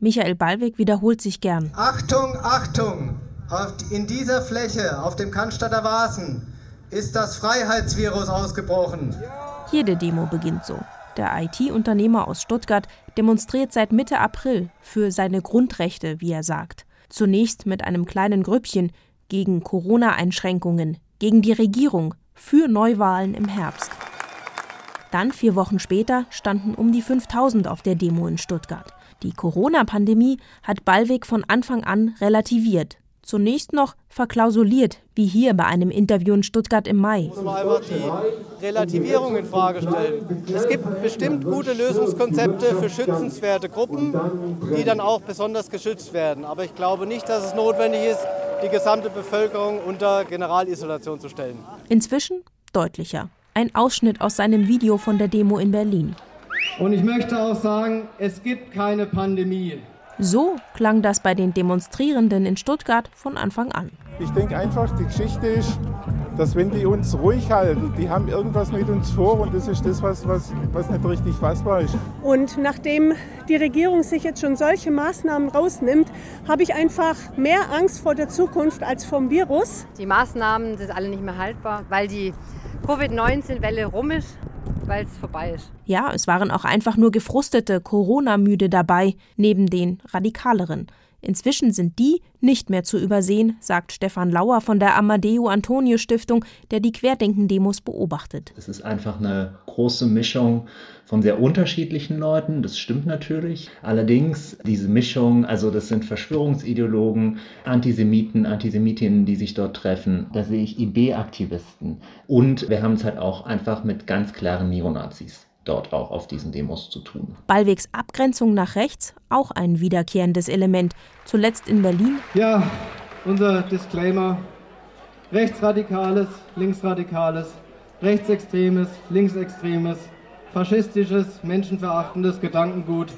Michael Ballweg wiederholt sich gern. Achtung, Achtung! in dieser Fläche, auf dem Cannstatter Wasen, ist das Freiheitsvirus ausgebrochen. Jede Demo beginnt so. Der IT-Unternehmer aus Stuttgart demonstriert seit Mitte April für seine Grundrechte, wie er sagt. Zunächst mit einem kleinen Grüppchen gegen Corona-Einschränkungen, gegen die Regierung, für Neuwahlen im Herbst. Dann, vier Wochen später, standen um die 5000 auf der Demo in Stuttgart. Die Corona-Pandemie hat Ballweg von Anfang an relativiert Zunächst noch verklausuliert, wie hier bei einem Interview in Stuttgart im Mai. Muss man einfach die Relativierung in Frage stellen. Es gibt bestimmt gute Lösungskonzepte für schützenswerte Gruppen, die dann auch besonders geschützt werden. Aber ich glaube nicht, dass es notwendig ist, die gesamte Bevölkerung unter Generalisolation zu stellen. Inzwischen deutlicher. Ein Ausschnitt aus seinem Video von der Demo in Berlin. Und ich möchte auch sagen, es gibt keine Pandemie. So klang das bei den Demonstrierenden in Stuttgart von Anfang an. Ich denke einfach, die Geschichte ist, dass wenn die uns ruhig halten, die haben irgendwas mit uns vor und das ist das, was, was, was nicht richtig fassbar ist. Und nachdem die Regierung sich jetzt schon solche Maßnahmen rausnimmt, habe ich einfach mehr Angst vor der Zukunft als vom Virus. Die Maßnahmen sind alle nicht mehr haltbar, weil die Covid-19-Welle rum ist weil es vorbei ist. Ja, es waren auch einfach nur gefrustete, Corona-müde dabei, neben den radikaleren. Inzwischen sind die nicht mehr zu übersehen, sagt Stefan Lauer von der Amadeo Antonio Stiftung, der die Querdenken-Demos beobachtet. Es ist einfach eine große Mischung von sehr unterschiedlichen Leuten, das stimmt natürlich. Allerdings diese Mischung, also das sind Verschwörungsideologen, Antisemiten, Antisemitinnen, die sich dort treffen. Da sehe ich IB-Aktivisten. Und wir haben es halt auch einfach mit ganz klaren Neonazis dort auch auf diesen Demos zu tun. Ballwegs Abgrenzung nach rechts, auch ein wiederkehrendes Element. Zuletzt in Berlin. Ja, unser Disclaimer. Rechtsradikales, linksradikales, rechtsextremes, linksextremes, faschistisches, menschenverachtendes Gedankengut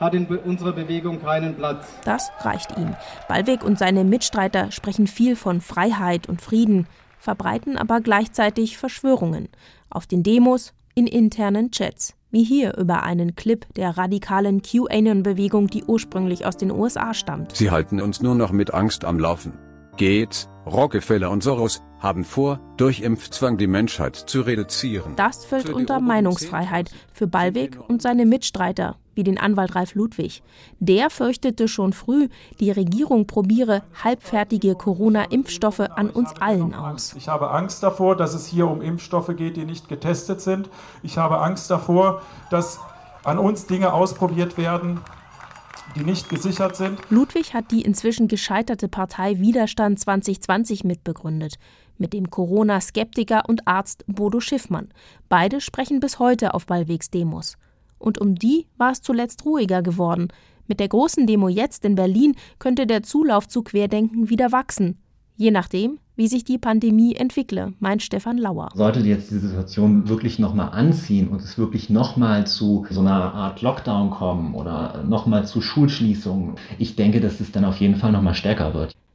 hat in unserer Bewegung keinen Platz. Das reicht ihm. Ballweg und seine Mitstreiter sprechen viel von Freiheit und Frieden, verbreiten aber gleichzeitig Verschwörungen. Auf den Demos in internen Chats, wie hier über einen Clip der radikalen QAnon-Bewegung, die ursprünglich aus den USA stammt. Sie halten uns nur noch mit Angst am Laufen. Gates, Rockefeller und Soros haben vor, durch Impfzwang die Menschheit zu reduzieren. Das fällt unter Meinungsfreiheit für Ballweg und seine Mitstreiter, wie den Anwalt Ralf Ludwig. Der fürchtete schon früh, die Regierung probiere halbfertige Corona-Impfstoffe an uns allen aus. Ich habe Angst davor, dass es hier um Impfstoffe geht, die nicht getestet sind. Ich habe Angst davor, dass an uns Dinge ausprobiert werden, die nicht gesichert sind. Ludwig hat die inzwischen gescheiterte Partei Widerstand 2020 mitbegründet, mit dem Corona-Skeptiker und Arzt Bodo Schiffmann. Beide sprechen bis heute auf Ballwegs Demos. Und um die war es zuletzt ruhiger geworden. Mit der großen Demo jetzt in Berlin könnte der Zulauf zu Querdenken wieder wachsen. Je nachdem, wie sich die Pandemie entwickle, meint Stefan Lauer. Sollte jetzt die Situation wirklich nochmal anziehen und es wirklich nochmal zu so einer Art Lockdown kommen oder nochmal zu Schulschließungen, ich denke, dass es dann auf jeden Fall nochmal stärker wird.